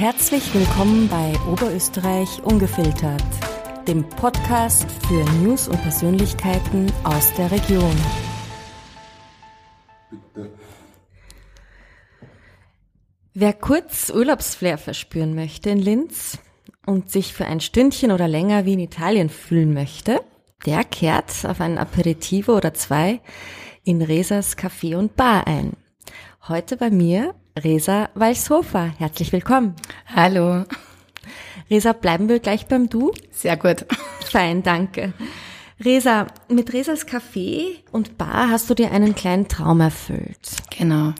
Herzlich willkommen bei Oberösterreich Ungefiltert, dem Podcast für News und Persönlichkeiten aus der Region. Bitte. Wer kurz Urlaubsflair verspüren möchte in Linz und sich für ein Stündchen oder länger wie in Italien fühlen möchte, der kehrt auf ein Aperitivo oder zwei in Resas Café und Bar ein. Heute bei mir Resa Walshofer. Herzlich willkommen. Hallo. Resa, bleiben wir gleich beim Du? Sehr gut. Fein, danke. Resa, mit Resas Café und Bar hast du dir einen kleinen Traum erfüllt. Genau.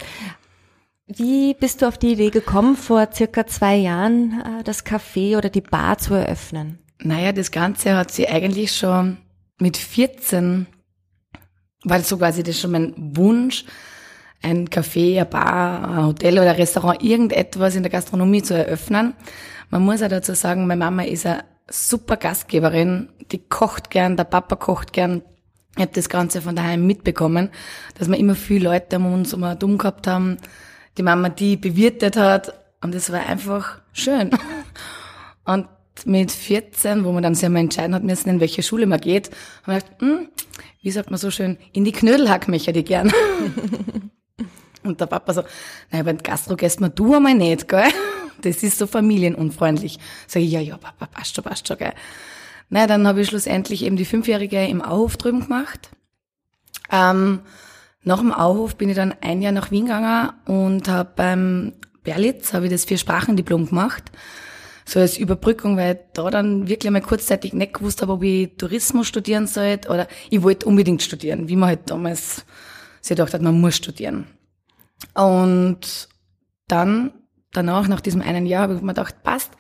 Wie bist du auf die Idee gekommen, vor circa zwei Jahren äh, das Café oder die Bar zu eröffnen? Naja, das Ganze hat sie eigentlich schon mit 14, weil so quasi das schon mein Wunsch, ein Café, ein Bar, ein Hotel oder ein Restaurant, irgendetwas in der Gastronomie zu eröffnen. Man muss auch dazu sagen, meine Mama ist eine super Gastgeberin, die kocht gern, der Papa kocht gern. Ich habe das Ganze von daheim mitbekommen, dass wir immer viele Leute um uns um dumm gehabt haben, die Mama die bewirtet hat und es war einfach schön. Und mit 14, wo man dann sehr mal entscheiden hat müssen, in welche Schule man geht, haben wir gedacht, hm, wie sagt man so schön, in die Knödelhack möchte ich gern. Und der Papa so, naja, beim Gastro gehst man du einmal nicht, gell? Das ist so familienunfreundlich. Sag ich, ja, ja, Papa, passt schon, passt schon, gell? Naja, dann habe ich schlussendlich eben die Fünfjährige im Auhof drüben gemacht. Ähm, nach dem Auhof bin ich dann ein Jahr nach Wien gegangen und habe beim Berlitz habe ich das Vier-Sprachen-Diplom gemacht. So als Überbrückung, weil ich da dann wirklich einmal kurzzeitig nicht gewusst habe, ob ich Tourismus studieren sollte oder ich wollte unbedingt studieren, wie man halt damals sich gedacht hat, man muss studieren. Und dann, danach, nach diesem einen Jahr, habe ich mir gedacht, passt,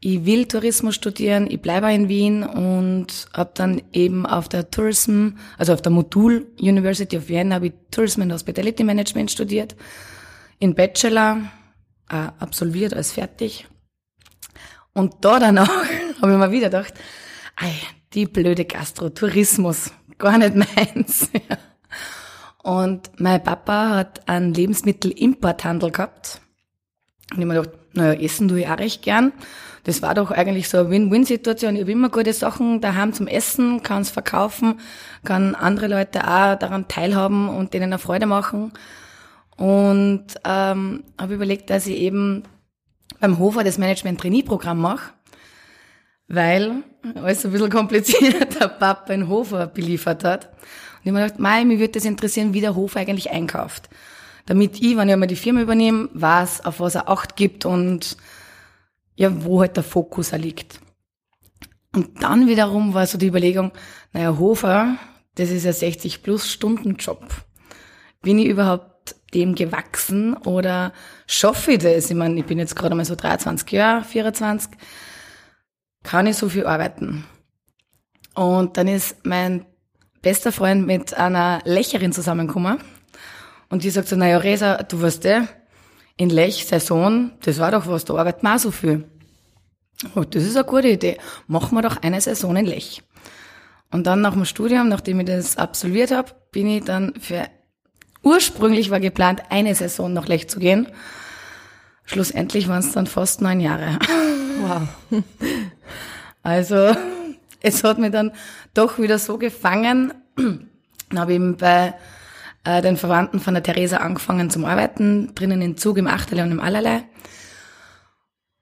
ich will Tourismus studieren, ich bleibe in Wien und habe dann eben auf der Tourism, also auf der Modul University of Vienna, habe ich Tourism and Hospitality Management studiert, in Bachelor, äh, absolviert als fertig. Und da danach habe ich mir wieder gedacht, ei, die blöde Gastro, Tourismus, gar nicht meins. Und mein Papa hat einen Lebensmittelimporthandel gehabt. Und ich mir gedacht, naja, essen tue ich auch recht gern. Das war doch eigentlich so eine Win-Win-Situation. Ich habe immer gute Sachen daheim zum Essen, kann es verkaufen, kann andere Leute auch daran teilhaben und denen eine Freude machen. Und ähm, habe überlegt, dass ich eben beim Hofer das Management-Trainee-Programm mache, weil alles ein bisschen kompliziert der Papa in Hofer beliefert hat. Und ich mir gedacht, Mai, mir würde das interessieren, wie der Hof eigentlich einkauft. Damit ich, wenn ich einmal die Firma übernehme, weiß, auf was er Acht gibt und ja, wo halt der Fokus er liegt. Und dann wiederum war so die Überlegung, naja, Hofer, das ist ja 60 plus Stunden Job. Bin ich überhaupt dem gewachsen oder schaffe ich das? Ich meine, ich bin jetzt gerade mal so 23 Jahre, 24, kann ich so viel arbeiten? Und dann ist mein bester Freund mit einer Lecherin zusammengekommen. Und die sagt so, naja, Resa, du weißt eh, in Lech, Saison, das war doch was, da arbeitet man auch so viel. Oh, das ist eine gute Idee. Machen wir doch eine Saison in Lech. Und dann nach dem Studium, nachdem ich das absolviert habe, bin ich dann für, ursprünglich war geplant, eine Saison nach Lech zu gehen. Schlussendlich waren es dann fast neun Jahre. Wow. Also, es hat mich dann doch wieder so gefangen. Dann habe ich eben bei äh, den Verwandten von der Theresa angefangen zum Arbeiten, drinnen im Zug, im Achterle und im Allerlei.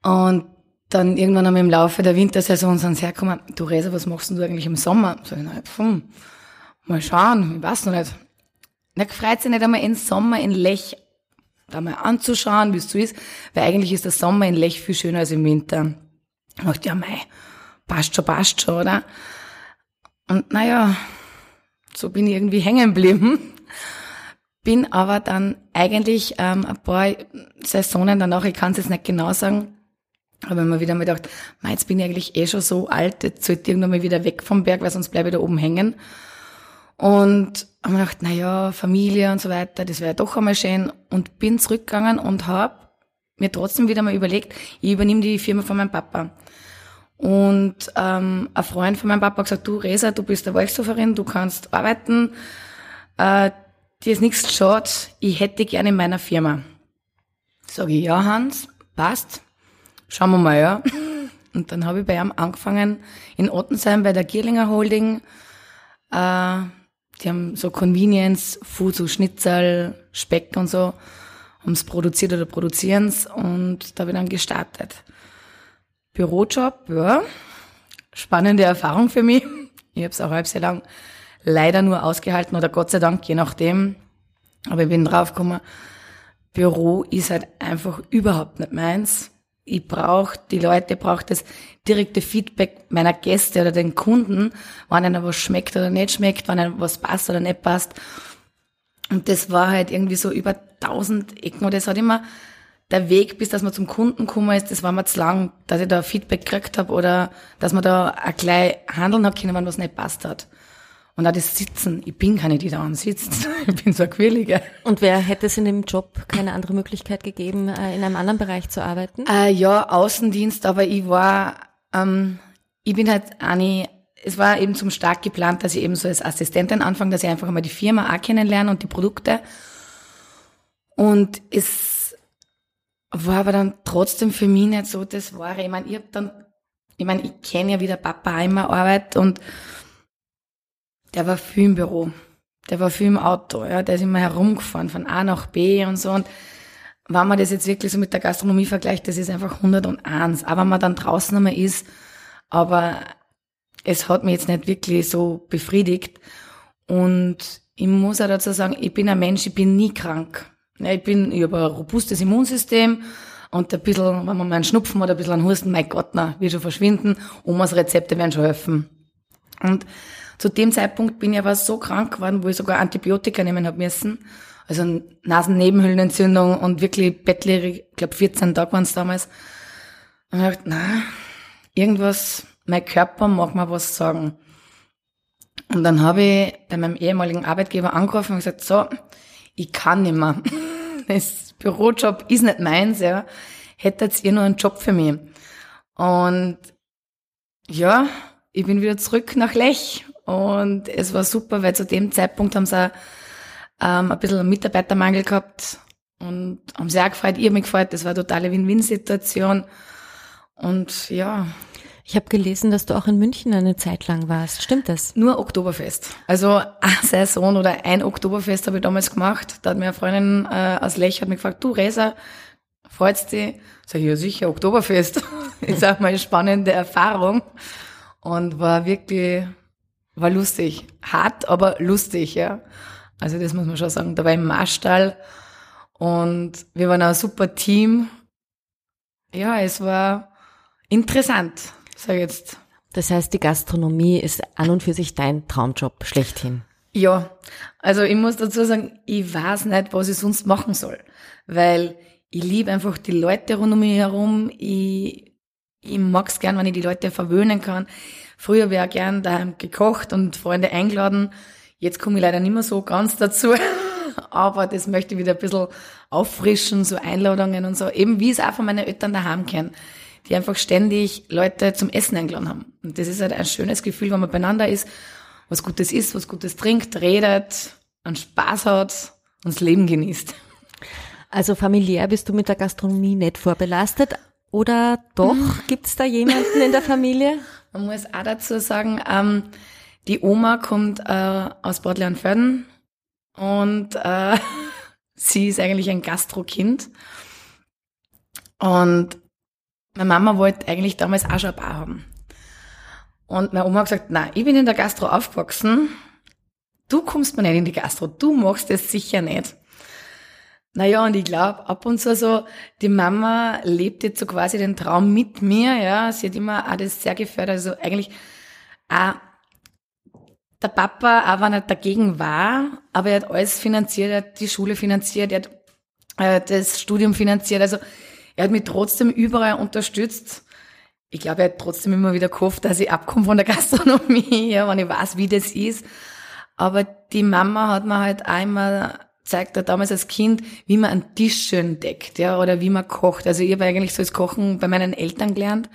Und dann irgendwann einmal im Laufe der Wintersaison sind sie hergekommen, du Resa, was machst du eigentlich im Sommer? So, ich, hm, mal schauen, ich weiß noch nicht. Na, freut sich nicht einmal im Sommer in Lech da mal anzuschauen, wie es so ist, weil eigentlich ist der Sommer in Lech viel schöner als im Winter. Ich dachte, ja, mei, passt schon, passt schon, oder? Und naja, so bin ich irgendwie hängen geblieben. Bin aber dann eigentlich ähm, ein paar Saisonen danach, ich kann es jetzt nicht genau sagen, aber immer wieder mal gedacht, jetzt bin ich eigentlich eh schon so alt, jetzt sollte ich irgendwann mal wieder weg vom Berg, weil sonst bleibe ich da oben hängen. Und habe mir gedacht, na ja, Familie und so weiter, das wäre doch einmal schön. Und bin zurückgegangen und habe mir trotzdem wieder mal überlegt, ich übernehme die Firma von meinem Papa. Und ähm, ein Freund von meinem Papa hat gesagt, du Resa, du bist der Wolfshoferin, du kannst arbeiten, äh, dir ist nichts schade, ich hätte gerne in meiner Firma. Sag ich, ja Hans, passt, schauen wir mal, ja. Und dann habe ich bei ihm angefangen in Ottensheim bei der Gierlinger Holding. Äh, die haben so Convenience, Food, so Schnitzel, Speck und so, haben es produziert oder produzieren's und da habe ich dann gestartet. Bürojob, ja, spannende Erfahrung für mich. Ich habe es auch halb sehr lang leider nur ausgehalten oder Gott sei Dank, je nachdem. Aber ich bin draufgekommen, Büro ist halt einfach überhaupt nicht meins. Ich brauche, die Leute braucht das direkte Feedback meiner Gäste oder den Kunden, wann einer was schmeckt oder nicht schmeckt, wann einer was passt oder nicht passt. Und das war halt irgendwie so über tausend Ecken und das hat immer der Weg, bis dass man zum Kunden gekommen ist, das war mir zu lang, dass ich da Feedback gekriegt habe oder dass man da auch gleich handeln hat können, wenn was nicht passt hat. Und auch das Sitzen, ich bin keine, die da ansitzt. Ich bin so ein Quirliger. Und wer hätte es in dem Job keine andere Möglichkeit gegeben, äh, in einem anderen Bereich zu arbeiten? Äh, ja, Außendienst, aber ich war, ähm, ich bin halt eine, es war eben zum Start geplant, dass ich eben so als Assistentin anfange, dass ich einfach mal die Firma auch kennenlerne und die Produkte. Und es war aber dann trotzdem für mich nicht so das Wahre. Ich meine, ich hab dann, ich meine, ich kenne ja wie der Papa immer Arbeit und der war viel im Büro. Der war viel im Auto, ja. Der ist immer herumgefahren von A nach B und so. Und wenn man das jetzt wirklich so mit der Gastronomie vergleicht, das ist einfach 101. Aber wenn man dann draußen einmal ist, aber es hat mich jetzt nicht wirklich so befriedigt. Und ich muss auch dazu sagen, ich bin ein Mensch, ich bin nie krank. Ich bin, ich habe ein robustes Immunsystem und ein bisschen, wenn man mal einen Schnupfen oder ein bisschen einen Husten, mein Gott, na, wird schon verschwinden. Omas Rezepte werden schon helfen. Und zu dem Zeitpunkt bin ich aber so krank geworden, wo ich sogar Antibiotika nehmen habe müssen. Also Nasennebenhöhlenentzündung und wirklich bettlägerig, ich glaube 14 Tage waren es damals. Und ich dachte, na, irgendwas, mein Körper mag mir was sagen. Und dann habe ich bei meinem ehemaligen Arbeitgeber angerufen und gesagt, so, ich kann nicht mehr. Das Bürojob ist nicht meins, ja. Hättet ihr nur einen Job für mich? Und ja, ich bin wieder zurück nach Lech und es war super, weil zu dem Zeitpunkt haben sie ähm, ein bisschen Mitarbeitermangel gehabt und haben auch gefreut, habe mich gefreut, das war eine totale Win-Win-Situation. Und ja. Ich habe gelesen, dass du auch in München eine Zeit lang warst. Stimmt das? Nur Oktoberfest. Also eine Saison oder ein Oktoberfest habe ich damals gemacht. Da hat mir eine Freundin äh, aus Lech hat mich gefragt, du Resa, freut's dich? Sag ich, ja sicher, Oktoberfest. ist auch mal eine spannende Erfahrung. Und war wirklich war lustig. Hart, aber lustig, ja. Also das muss man schon sagen. Da war ich im Marstall und wir waren ein super Team. Ja, es war interessant, sag ich jetzt. Das heißt, die Gastronomie ist an und für sich dein Traumjob schlechthin. Ja, also ich muss dazu sagen, ich weiß nicht, was ich sonst machen soll, weil ich liebe einfach die Leute rund um mich herum. Ich, ich mag's gern, wenn ich die Leute verwöhnen kann. Früher wäre gern daheim gekocht und Freunde eingeladen. Jetzt komme ich leider nicht mehr so ganz dazu. Aber das möchte ich wieder ein bisschen auffrischen, so Einladungen und so. Eben wie es auch von meinen Eltern daheim kennen, die einfach ständig Leute zum Essen eingeladen haben. Und das ist halt ein schönes Gefühl, wenn man beieinander ist, was Gutes isst, was Gutes trinkt, redet, einen Spaß hat und das Leben genießt. Also familiär bist du mit der Gastronomie nicht vorbelastet, oder doch? Gibt's da jemanden in der Familie? Man muss auch dazu sagen, ähm, die Oma kommt äh, aus Bad Leonfelden und äh, sie ist eigentlich ein Gastrokind. Und meine Mama wollte eigentlich damals auch schon ein Bar haben. Und meine Oma hat gesagt, nein, ich bin in der Gastro aufgewachsen. Du kommst mir nicht in die Gastro. Du machst das sicher nicht. Naja, und ich glaube, ab und zu so, die Mama lebt jetzt so quasi den Traum mit mir, ja. Sie hat immer auch das sehr gefördert. Also eigentlich auch der Papa, auch wenn er dagegen war, aber er hat alles finanziert, er hat die Schule finanziert, er hat äh, das Studium finanziert. Also er hat mich trotzdem überall unterstützt. Ich glaube, er hat trotzdem immer wieder gehofft, dass ich abkomme von der Gastronomie, ja, wenn ich weiß, wie das ist. Aber die Mama hat mir halt einmal zeigt er damals als Kind, wie man einen Tisch schön deckt, ja, oder wie man kocht. Also ich habe eigentlich so das Kochen bei meinen Eltern gelernt.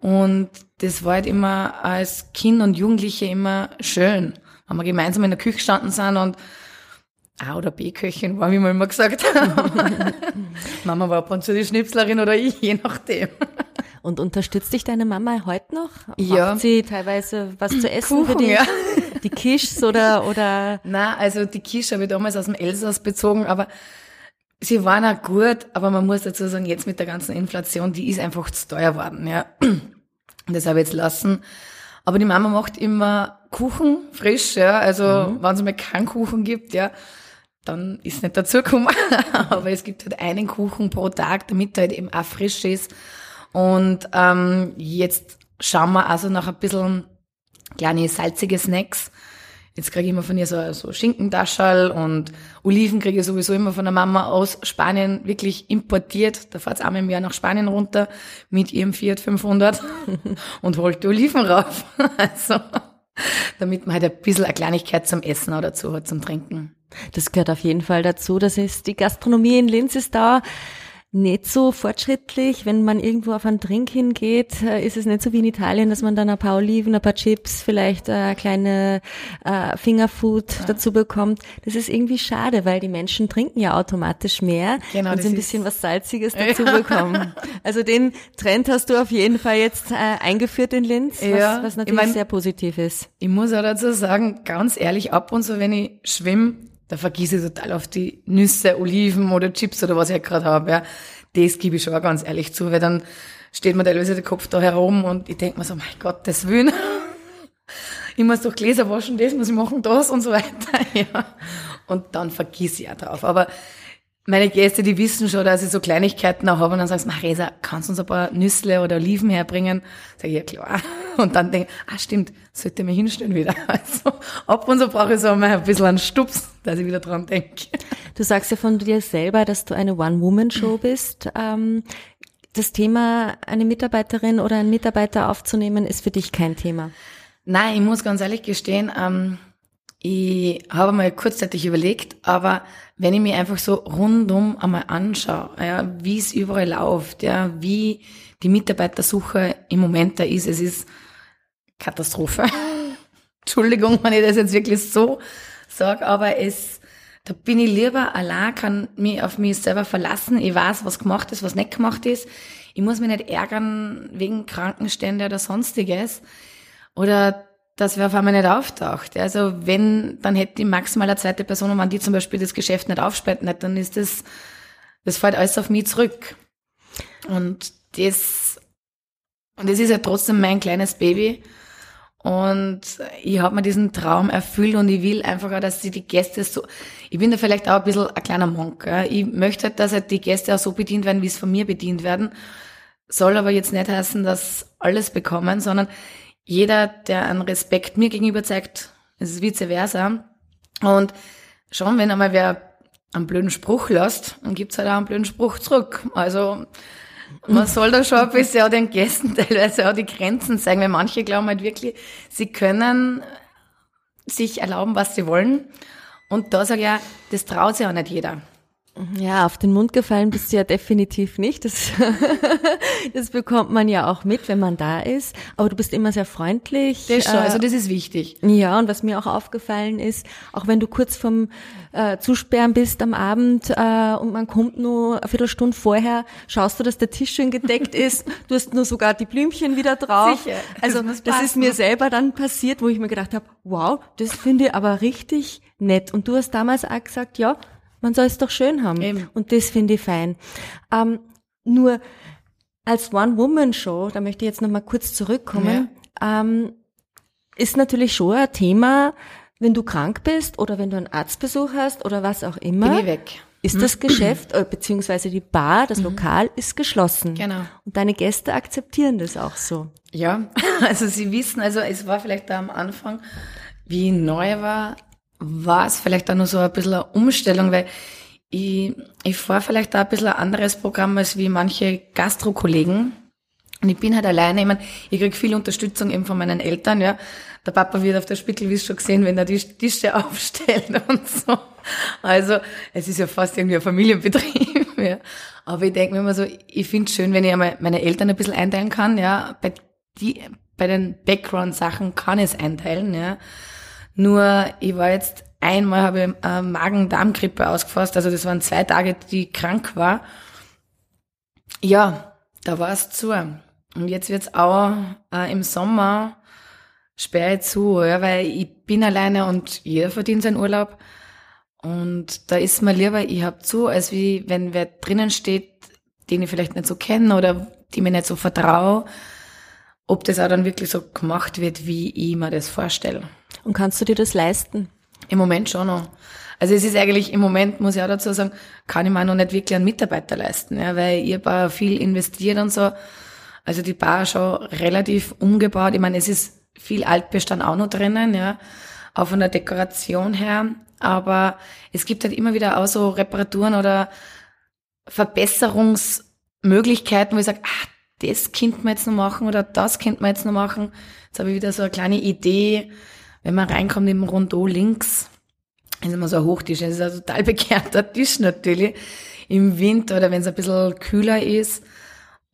Und das war halt immer als Kind und Jugendliche immer schön, wenn wir gemeinsam in der Küche gestanden sind und A- oder B-Köchin war, wie man immer gesagt Mama war ab und zu die Schnipslerin oder ich, je nachdem. Und unterstützt dich deine Mama heute noch? Ja. Macht sie teilweise was zu essen für Kuchen, dich? ja. Die Kischs oder, oder, Na, also die Quiche habe ich damals aus dem Elsass bezogen, aber sie waren auch gut, aber man muss dazu sagen, jetzt mit der ganzen Inflation, die ist einfach zu teuer worden, ja. Und das habe ich jetzt lassen. Aber die Mama macht immer Kuchen, frisch, ja. Also, wenn es mal keinen Kuchen gibt, ja, dann ist nicht dazu gekommen. aber es gibt halt einen Kuchen pro Tag, damit er halt eben auch frisch ist. Und ähm, jetzt schauen wir also nach ein bisschen kleine salzige Snacks. Jetzt kriege ich immer von ihr so, so Schinkendaschal und Oliven kriege ich sowieso immer von der Mama aus Spanien wirklich importiert. Da fahrt einmal im Jahr nach Spanien runter mit ihrem Fiat 500 und holt die Oliven rauf. Also, damit man halt ein bisschen eine Kleinigkeit zum Essen auch dazu hat, zum Trinken. Das gehört auf jeden Fall dazu. Das ist, die Gastronomie in Linz ist da nicht so fortschrittlich. Wenn man irgendwo auf einen Drink hingeht, äh, ist es nicht so wie in Italien, dass man dann ein paar Oliven, ein paar Chips, vielleicht eine kleine äh, Fingerfood dazu bekommt. Das ist irgendwie schade, weil die Menschen trinken ja automatisch mehr Genau, und sie ein bisschen was Salziges dazu bekommen. Also den Trend hast du auf jeden Fall jetzt äh, eingeführt in Linz, was, Ja, was ich natürlich mein- sehr positiv ist. Ich muss auch dazu sagen, ganz ehrlich, ab und zu, wenn ich schwimme, da vergieße ich total auf die Nüsse, Oliven oder Chips oder was ich halt gerade habe. Ja. Das gebe ich schon auch ganz ehrlich zu, weil dann steht mir teilweise der Kopf da herum und ich denke mir so, mein Gott, das Willen. Ich muss doch Gläser waschen, das muss ich machen, das und so weiter. Ja. Und dann vergieße ich auch drauf. Aber meine Gäste, die wissen schon, dass ich so Kleinigkeiten auch habe und dann sagst du, Marisa, kannst du uns ein paar Nüssle oder Oliven herbringen? Sag ich, ja klar. Und dann denke ich, ah stimmt, sollte ich mir hinstellen wieder. Also ab und zu brauche ich so mal ein bisschen einen Stups, dass ich wieder dran denke. Du sagst ja von dir selber, dass du eine One-Woman-Show bist. Ähm, das Thema, eine Mitarbeiterin oder einen Mitarbeiter aufzunehmen, ist für dich kein Thema. Nein, ich muss ganz ehrlich gestehen, ähm, ich habe mal kurzzeitig überlegt, aber wenn ich mir einfach so rundum einmal anschaue, ja, wie es überall läuft, ja, wie die Mitarbeitersuche im Moment da ist, es ist Katastrophe. Entschuldigung, wenn ich das jetzt wirklich so sage, aber es, da bin ich lieber allein, kann mich auf mich selber verlassen. Ich weiß, was gemacht ist, was nicht gemacht ist. Ich muss mich nicht ärgern wegen Krankenstände oder sonstiges. Oder dass wer auf einmal nicht auftaucht. Also wenn, dann hätte ich maximal eine zweite Person, und wenn die zum Beispiel das Geschäft nicht aufsperrt, nicht, dann ist das, das fällt alles auf mich zurück. Und das, und das ist ja trotzdem mein kleines Baby. Und ich habe mir diesen Traum erfüllt und ich will einfach auch, dass die, die Gäste so, ich bin da vielleicht auch ein bisschen ein kleiner Monk. Ja. Ich möchte halt, dass halt die Gäste auch so bedient werden, wie es von mir bedient werden. Soll aber jetzt nicht heißen, dass alles bekommen, sondern jeder, der einen Respekt mir gegenüber zeigt, es ist vice versa. Und schon, wenn einmal wer einen blöden Spruch lässt, dann gibt's halt auch einen blöden Spruch zurück. Also man soll da schon ein bisschen auch den Gästen teilweise auch die Grenzen zeigen, weil manche glauben halt wirklich, sie können sich erlauben, was sie wollen. Und da sage ich ja, das traut sich auch nicht jeder. Ja, auf den Mund gefallen bist du ja definitiv nicht. Das, das bekommt man ja auch mit, wenn man da ist. Aber du bist immer sehr freundlich. Das schon, Äh, also das ist wichtig. Ja, und was mir auch aufgefallen ist, auch wenn du kurz vorm äh, Zusperren bist am Abend äh, und man kommt nur eine Viertelstunde vorher, schaust du, dass der Tisch schön gedeckt ist, du hast nur sogar die Blümchen wieder drauf. Sicher, Also das das ist mir selber dann passiert, wo ich mir gedacht habe, wow, das finde ich aber richtig nett. Und du hast damals auch gesagt, ja, man soll es doch schön haben. Eben. Und das finde ich fein. Ähm, nur als One-Woman-Show, da möchte ich jetzt nochmal kurz zurückkommen, ähm, ist natürlich schon ein Thema, wenn du krank bist oder wenn du einen Arztbesuch hast oder was auch immer. Bin ich weg. Ist das Geschäft, äh, beziehungsweise die Bar, das Lokal ist geschlossen. Genau. Und deine Gäste akzeptieren das auch so. Ja, also Sie wissen, also es war vielleicht da am Anfang, wie ich neu war, war es vielleicht auch nur so ein bisschen eine Umstellung, weil ich, ich fahre vielleicht da ein bisschen ein anderes Programm als wie manche Gastro-Kollegen. Und ich bin halt alleine, ich, mein, ich krieg viel Unterstützung eben von meinen Eltern, ja. Der Papa wird auf der Spittel, wie schon gesehen, wenn er die Tische aufstellt und so. Also, es ist ja fast irgendwie ein Familienbetrieb, ja. Aber ich denke mir immer so, ich finde es schön, wenn ich einmal meine Eltern ein bisschen einteilen kann, ja. Bei, die, bei den Background-Sachen kann ich es einteilen, ja. Nur, ich war jetzt einmal habe ich äh, Magen-Darm-Grippe ausgefasst. Also das waren zwei Tage, die ich krank war. Ja, da war es zu. Und jetzt wird's auch äh, im Sommer sperre zu, ja, weil ich bin alleine und jeder verdient seinen Urlaub. Und da ist mir lieber, ich hab zu, als wie wenn wer drinnen steht, den ich vielleicht nicht so kenne oder die mir nicht so vertraue, ob das auch dann wirklich so gemacht wird, wie ich mir das vorstelle. Und kannst du dir das leisten? Im Moment schon noch. Also es ist eigentlich im Moment, muss ich auch dazu sagen, kann ich mir noch nicht wirklich einen Mitarbeiter leisten, ja, weil ich habe viel investiert und so. Also die Bar schon relativ umgebaut. Ich meine, es ist viel Altbestand auch noch drinnen, ja, auch von der Dekoration her. Aber es gibt halt immer wieder auch so Reparaturen oder Verbesserungsmöglichkeiten, wo ich sage, ah, das könnte man jetzt noch machen oder das könnte man jetzt noch machen. Jetzt habe ich wieder so eine kleine Idee, wenn man reinkommt im Rondeau links, ist immer so ein Hochtisch. Das ist ein total begehrter Tisch natürlich im Winter oder wenn es ein bisschen kühler ist.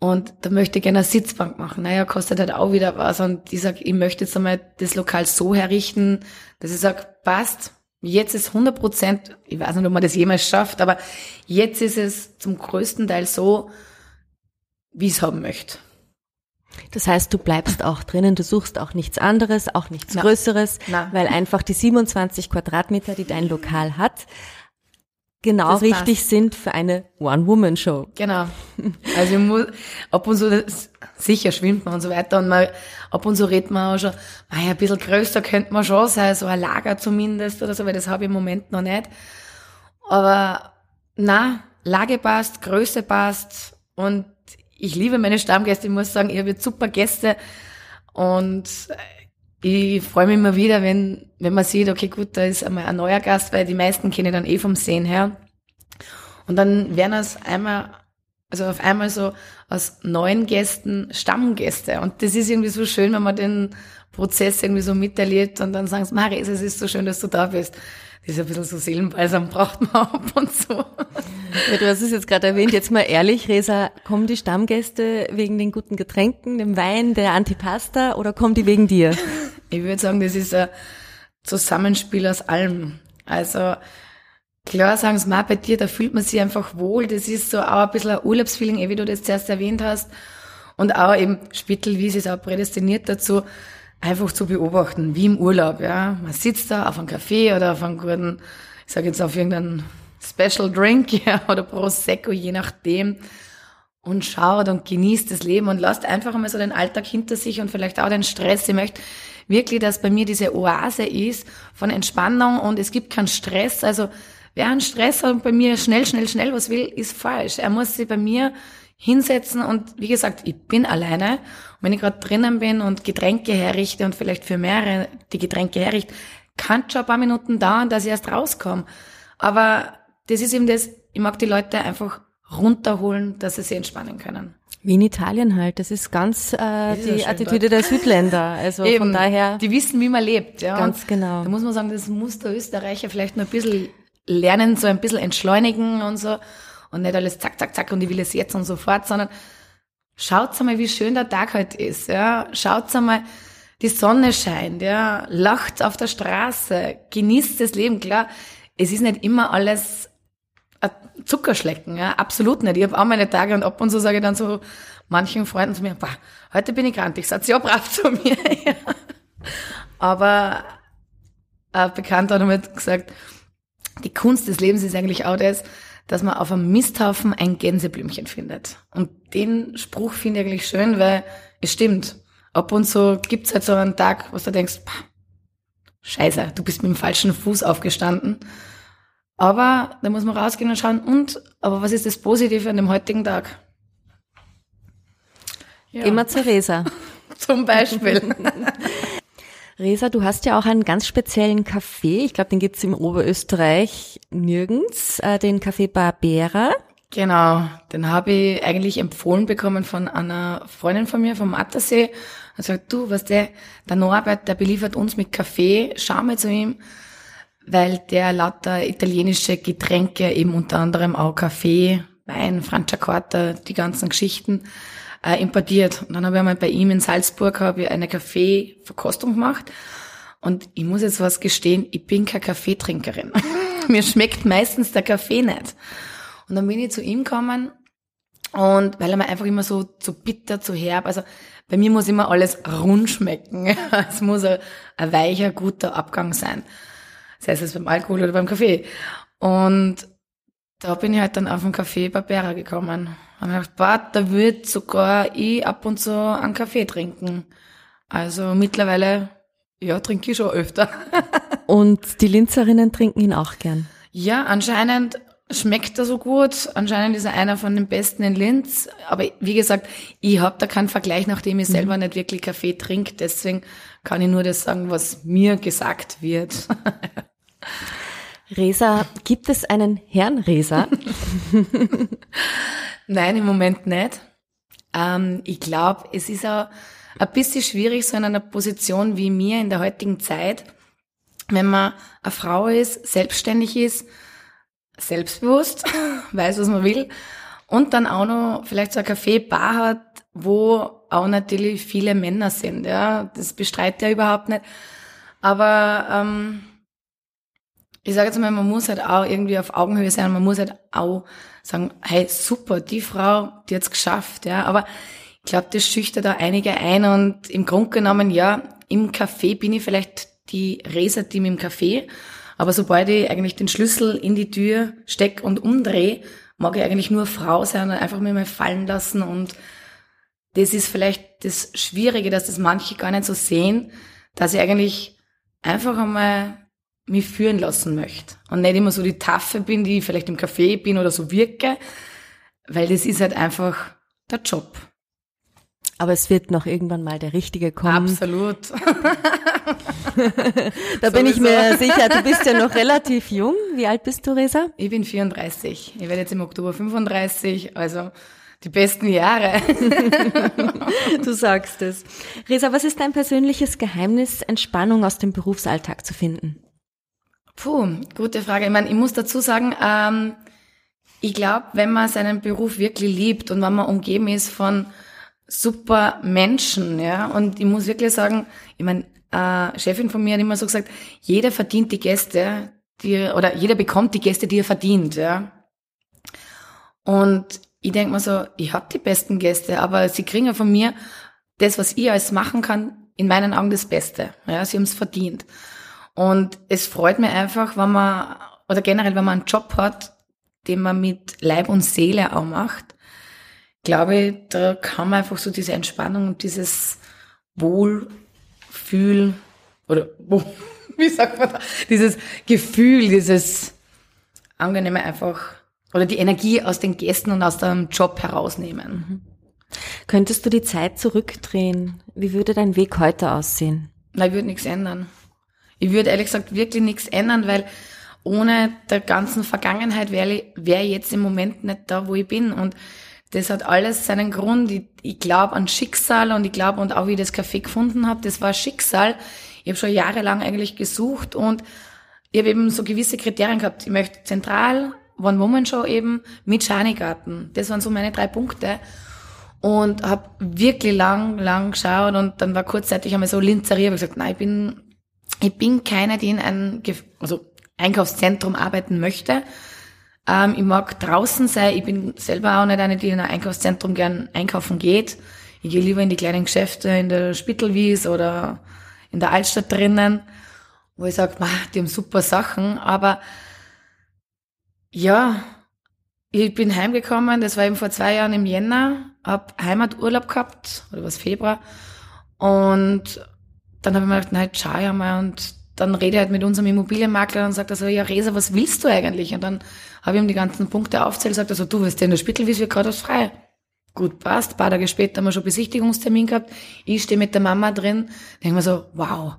Und da möchte ich gerne eine Sitzbank machen. Naja, kostet halt auch wieder was. Und ich sage, ich möchte jetzt einmal das Lokal so herrichten, dass ich sage, passt, jetzt ist 100 Prozent, ich weiß nicht, ob man das jemals schafft, aber jetzt ist es zum größten Teil so, wie ich es haben möchte. Das heißt, du bleibst auch drinnen, du suchst auch nichts anderes, auch nichts Na. Größeres, Na. weil einfach die 27 Quadratmeter, die dein Lokal hat, genau das richtig passt. sind für eine One-Woman-Show. Genau. Also ich muss, ab und zu, sicher schwimmt man und so weiter und mal, ab und zu redet man auch schon, naja, ein bisschen größer könnte man schon sein, so ein Lager zumindest oder so, weil das habe ich im Moment noch nicht. Aber na, Lage passt, Größe passt und ich liebe meine Stammgäste. Ich muss sagen, habe jetzt super Gäste und ich freue mich immer wieder, wenn, wenn man sieht, okay, gut, da ist einmal ein neuer Gast, weil die meisten kenne ich dann eh vom Sehen her. Und dann werden es einmal, also auf einmal so aus neuen Gästen Stammgäste. Und das ist irgendwie so schön, wenn man den Prozess irgendwie so miterlebt und dann sagen sie, Maris, es ist so schön, dass du da bist. Das ist ein bisschen so Seelenbalsam braucht man ab und zu. Ja, du hast es jetzt gerade erwähnt, jetzt mal ehrlich, Resa, kommen die Stammgäste wegen den guten Getränken, dem Wein, der Antipasta oder kommen die wegen dir? Ich würde sagen, das ist ein Zusammenspiel aus allem. Also klar sagen sie mal bei dir, da fühlt man sich einfach wohl. Das ist so auch ein bisschen ein Urlaubsfeeling, eh, wie du das zuerst erwähnt hast. Und auch eben Spittelwiese ist auch prädestiniert dazu, einfach zu beobachten, wie im Urlaub. Ja, Man sitzt da auf einem Café oder auf einem guten, ich sage jetzt auf irgendeinen Special Drink ja, oder Prosecco, je nachdem und schaut und genießt das Leben und lasst einfach einmal so den Alltag hinter sich und vielleicht auch den Stress. Ich möchte wirklich, dass bei mir diese Oase ist von Entspannung und es gibt keinen Stress. Also wer einen Stress hat und bei mir schnell, schnell, schnell was will, ist falsch. Er muss sich bei mir hinsetzen und wie gesagt, ich bin alleine. Und wenn ich gerade drinnen bin und Getränke herrichte und vielleicht für mehrere die Getränke herrichte, kann schon ein paar Minuten dauern, dass ich erst rauskomme. Aber das ist eben das, ich mag die Leute einfach runterholen, dass sie sich entspannen können. Wie in Italien halt. Das ist ganz äh, ist die Attitüde der Südländer. Also Eben, von daher. Die wissen, wie man lebt. Ja. Ganz genau. Da muss man sagen, das muss der Österreicher vielleicht noch ein bisschen lernen, so ein bisschen entschleunigen und so. Und nicht alles zack, zack, zack und ich will es jetzt und sofort, sondern schaut einmal, wie schön der Tag heute ist. Ja. Schaut einmal, die Sonne scheint, ja. Lacht auf der Straße, genießt das Leben. Klar, es ist nicht immer alles Zuckerschlecken, ja, absolut nicht. Ich habe auch meine Tage und ab und zu sage ich dann so manchen Freunden zu mir, boah, heute bin ich grantig, seid ihr auch brav zu mir. Aber ein Bekannter hat mir gesagt, die Kunst des Lebens ist eigentlich auch das, dass man auf einem Misthaufen ein Gänseblümchen findet. Und den Spruch finde ich eigentlich schön, weil es stimmt. Ab und zu gibt's halt so einen Tag, wo du denkst, scheiße, du bist mit dem falschen Fuß aufgestanden. Aber da muss man rausgehen und schauen, und, aber was ist das Positive an dem heutigen Tag? Ja. Gehen wir zu Resa. Zum Beispiel. Resa, du hast ja auch einen ganz speziellen Café. Ich glaube, den gibt's im Oberösterreich nirgends, äh, den Café Barbera. Genau, den habe ich eigentlich empfohlen bekommen von einer Freundin von mir vom Attersee. Er sagt, du, was der, der Norbert, der beliefert uns mit Kaffee, schau mal zu ihm weil der lauter italienische Getränke, eben unter anderem auch Kaffee, Wein, Franciacorta, die ganzen Geschichten äh, importiert. Und dann habe ich einmal bei ihm in Salzburg habe ich eine Kaffeeverkostung gemacht. Und ich muss jetzt was gestehen, ich bin keine Kaffeetrinkerin. Mir schmeckt meistens der Kaffee nicht. Und dann bin ich zu ihm gekommen und weil er mir einfach immer so zu bitter, zu herb, also bei mir muss immer alles rund schmecken. es muss ein, ein weicher, guter Abgang sein. Sei es beim Alkohol oder beim Kaffee. Und da bin ich halt dann auf den Kaffee Barbera gekommen. Hab mir gedacht, boah, da wird sogar ich ab und zu einen Kaffee trinken. Also mittlerweile, ja, trinke ich schon öfter. und die Linzerinnen trinken ihn auch gern. Ja, anscheinend schmeckt er so gut. Anscheinend ist er einer von den besten in Linz. Aber wie gesagt, ich habe da keinen Vergleich, nachdem ich selber mhm. nicht wirklich Kaffee trinke. Deswegen kann ich nur das sagen, was mir gesagt wird. Resa, gibt es einen Herrn Resa? Nein, im Moment nicht. Ähm, ich glaube, es ist auch ein bisschen schwierig, so in einer Position wie mir in der heutigen Zeit, wenn man eine Frau ist, selbstständig ist, selbstbewusst, weiß, was man will, und dann auch noch vielleicht so ein Café-Bar hat, wo auch natürlich viele Männer sind. Ja, das bestreitet er überhaupt nicht. Aber ähm, ich sage jetzt mal, man muss halt auch irgendwie auf Augenhöhe sein. Man muss halt auch sagen, hey, super, die Frau, die hat's geschafft. Ja, aber ich glaube, das schüchtert da einige ein und im Grunde genommen, ja, im Café bin ich vielleicht die Resa-Team im Café, aber sobald ich eigentlich den Schlüssel in die Tür steck und umdrehe, mag ich eigentlich nur Frau sein und einfach mir mal fallen lassen und das ist vielleicht das Schwierige, dass das manche gar nicht so sehen, dass ich eigentlich einfach einmal mich führen lassen möchte und nicht immer so die Taffe bin, die ich vielleicht im Café bin oder so wirke, weil das ist halt einfach der Job. Aber es wird noch irgendwann mal der Richtige kommen. Absolut. da bin ich mir sicher. Du bist ja noch relativ jung. Wie alt bist du, Resa? Ich bin 34. Ich werde jetzt im Oktober 35. Also die besten Jahre. du sagst es. Resa, was ist dein persönliches Geheimnis, Entspannung aus dem Berufsalltag zu finden? Puh, gute Frage. Ich meine, ich muss dazu sagen, ähm, ich glaube, wenn man seinen Beruf wirklich liebt und wenn man umgeben ist von super Menschen, ja. Und ich muss wirklich sagen, ich meine, äh, Chefin von mir hat immer so gesagt, jeder verdient die Gäste, die oder jeder bekommt die Gäste, die er verdient, ja. Und ich denke mir so, ich habe die besten Gäste, aber sie kriegen ja von mir das, was ich alles machen kann, in meinen Augen das Beste. Ja, sie haben es verdient. Und es freut mich einfach, wenn man, oder generell, wenn man einen Job hat, den man mit Leib und Seele auch macht, glaube, da kann man einfach so diese Entspannung und dieses Wohlfühl oder wie sagt man da, dieses Gefühl, dieses angenehme einfach oder die Energie aus den Gästen und aus dem Job herausnehmen. Könntest du die Zeit zurückdrehen? Wie würde dein Weg heute aussehen? Na, ich würde nichts ändern. Ich würde ehrlich gesagt wirklich nichts ändern, weil ohne der ganzen Vergangenheit wäre wär ich jetzt im Moment nicht da, wo ich bin. Und das hat alles seinen Grund. Ich, ich glaube an Schicksal und ich glaube und auch wie ich das Café gefunden habe, das war Schicksal. Ich habe schon jahrelang eigentlich gesucht und ich habe eben so gewisse Kriterien gehabt. Ich möchte zentral, One-Woman-Show eben mit Schanigarten. Das waren so meine drei Punkte. Und habe wirklich lang, lang geschaut und dann war kurzzeitig einmal so Linzeria, habe gesagt, nein, ich bin, ich bin keine, die in einem also Einkaufszentrum arbeiten möchte, ähm, ich mag draußen sein. Ich bin selber auch nicht eine, die in ein Einkaufszentrum gern einkaufen geht. Ich gehe lieber in die kleinen Geschäfte in der Spittelwies oder in der Altstadt drinnen, wo ich sage, die haben super Sachen. Aber ja, ich bin heimgekommen, das war eben vor zwei Jahren im Jänner, hab Heimaturlaub gehabt, oder was Februar. Und dann habe ich mir gedacht, nein, schau ja mal und dann rede ich halt mit unserem Immobilienmakler und sagt er so, ja Resa, was willst du eigentlich? Und dann habe ich ihm die ganzen Punkte aufzählt, sagt er so, du wirst ja in der Spittelwiese gerade was frei. Gut, passt. Ein paar Tage später haben wir schon Besichtigungstermin gehabt. Ich stehe mit der Mama drin, denke mir so, wow,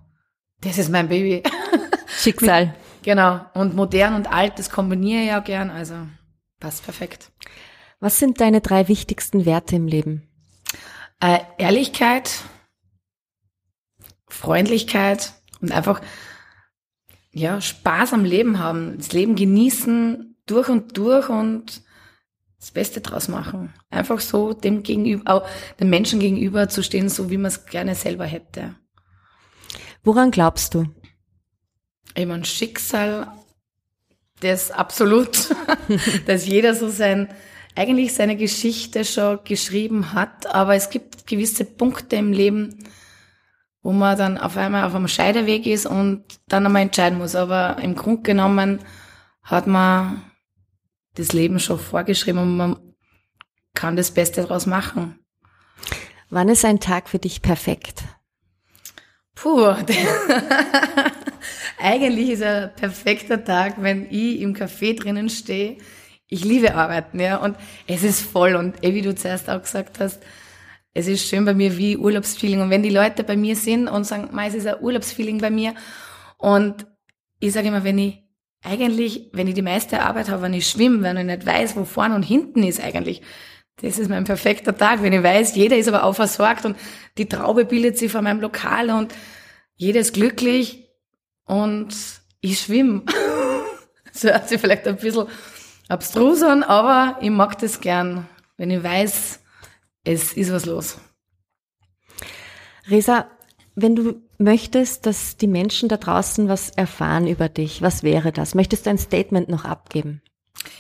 das ist mein Baby. Schicksal. genau. Und modern und alt, das kombiniere ich auch gern, also passt perfekt. Was sind deine drei wichtigsten Werte im Leben? Äh, Ehrlichkeit, Freundlichkeit und einfach ja, Spaß am Leben haben, das Leben genießen, durch und durch und das Beste draus machen. Einfach so dem gegenüber, auch dem Menschen gegenüber zu stehen, so wie man es gerne selber hätte. Woran glaubst du? Ich meine, Schicksal, das absolut, dass jeder so sein, eigentlich seine Geschichte schon geschrieben hat, aber es gibt gewisse Punkte im Leben, wo man dann auf einmal auf einem Scheideweg ist und dann einmal entscheiden muss. Aber im Grunde genommen hat man das Leben schon vorgeschrieben und man kann das Beste daraus machen. Wann ist ein Tag für dich perfekt? Puh, eigentlich ist ein perfekter Tag, wenn ich im Café drinnen stehe. Ich liebe Arbeiten, ja, und es ist voll und eh, wie du zuerst auch gesagt hast, es ist schön bei mir wie Urlaubsfeeling. Und wenn die Leute bei mir sind und sagen, es ist ein Urlaubsfeeling bei mir und ich sage immer, wenn ich eigentlich, wenn ich die meiste Arbeit habe, wenn ich schwimme, wenn ich nicht weiß, wo vorne und hinten ist eigentlich, das ist mein perfekter Tag, wenn ich weiß, jeder ist aber auch versorgt und die Traube bildet sich vor meinem Lokal und jeder ist glücklich und ich schwimme. das hört sich vielleicht ein bisschen abstrus an, aber ich mag das gern, wenn ich weiß, es ist was los. Resa, wenn du möchtest, dass die Menschen da draußen was erfahren über dich, was wäre das? Möchtest du ein Statement noch abgeben?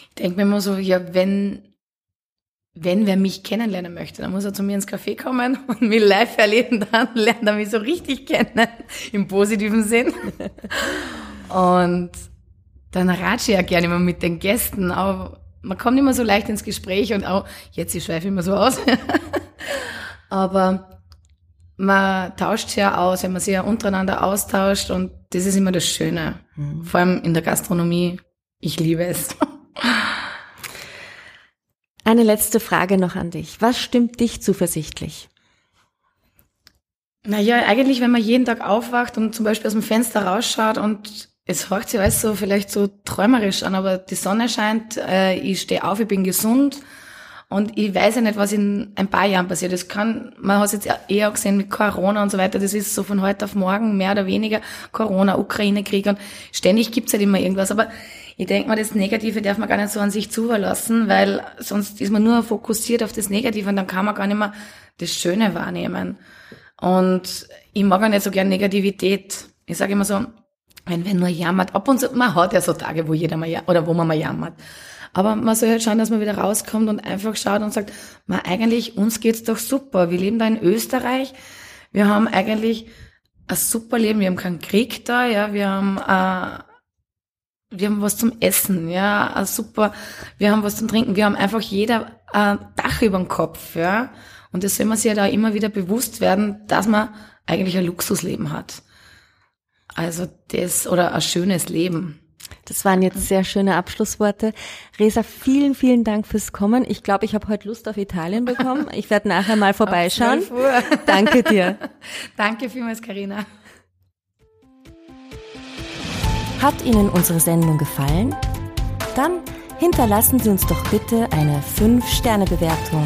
Ich denke mir immer so, ja, wenn wenn wer mich kennenlernen möchte, dann muss er zu mir ins Café kommen und mich live erleben, dann lernt er mich so richtig kennen, im positiven Sinn. Und dann ratsche ich ja gerne immer mit den Gästen, aber man kommt immer so leicht ins Gespräch und auch, jetzt ich schweife immer so aus, aber man tauscht sich ja aus, wenn man sich ja untereinander austauscht und das ist immer das Schöne. Mhm. Vor allem in der Gastronomie. Ich liebe es. Eine letzte Frage noch an dich. Was stimmt dich zuversichtlich? Naja, eigentlich, wenn man jeden Tag aufwacht und zum Beispiel aus dem Fenster rausschaut und es hört sich alles so vielleicht so träumerisch an, aber die Sonne scheint, äh, ich stehe auf, ich bin gesund und ich weiß ja nicht, was in ein paar Jahren passiert. Das kann, man hat es jetzt eher gesehen mit Corona und so weiter, das ist so von heute auf morgen mehr oder weniger Corona, Ukraine-Krieg und ständig gibt's halt immer irgendwas. Aber ich denke mal, das Negative darf man gar nicht so an sich zuverlassen, weil sonst ist man nur fokussiert auf das Negative und dann kann man gar nicht mehr das Schöne wahrnehmen. Und ich mag auch nicht so gern Negativität. Ich sage immer so, wenn wer nur jammert, ab und zu, man hat ja so Tage, wo jeder mal, oder wo man mal jammert. Aber man soll halt schauen, dass man wieder rauskommt und einfach schaut und sagt, man, eigentlich, uns geht's doch super. Wir leben da in Österreich. Wir haben eigentlich ein super Leben. Wir haben keinen Krieg da, ja. Wir haben, äh, wir haben was zum Essen, ja, super, wir haben was zum Trinken, wir haben einfach jeder ein Dach über dem Kopf, ja. Und das soll man sich ja da immer wieder bewusst werden, dass man eigentlich ein Luxusleben hat. Also das, oder ein schönes Leben. Das waren jetzt sehr schöne Abschlussworte. Resa, vielen, vielen Dank fürs Kommen. Ich glaube, ich habe heute Lust auf Italien bekommen. Ich werde nachher mal vorbeischauen. Danke dir. Danke vielmals, Karina. Hat Ihnen unsere Sendung gefallen? Dann hinterlassen Sie uns doch bitte eine 5-Sterne-Bewertung.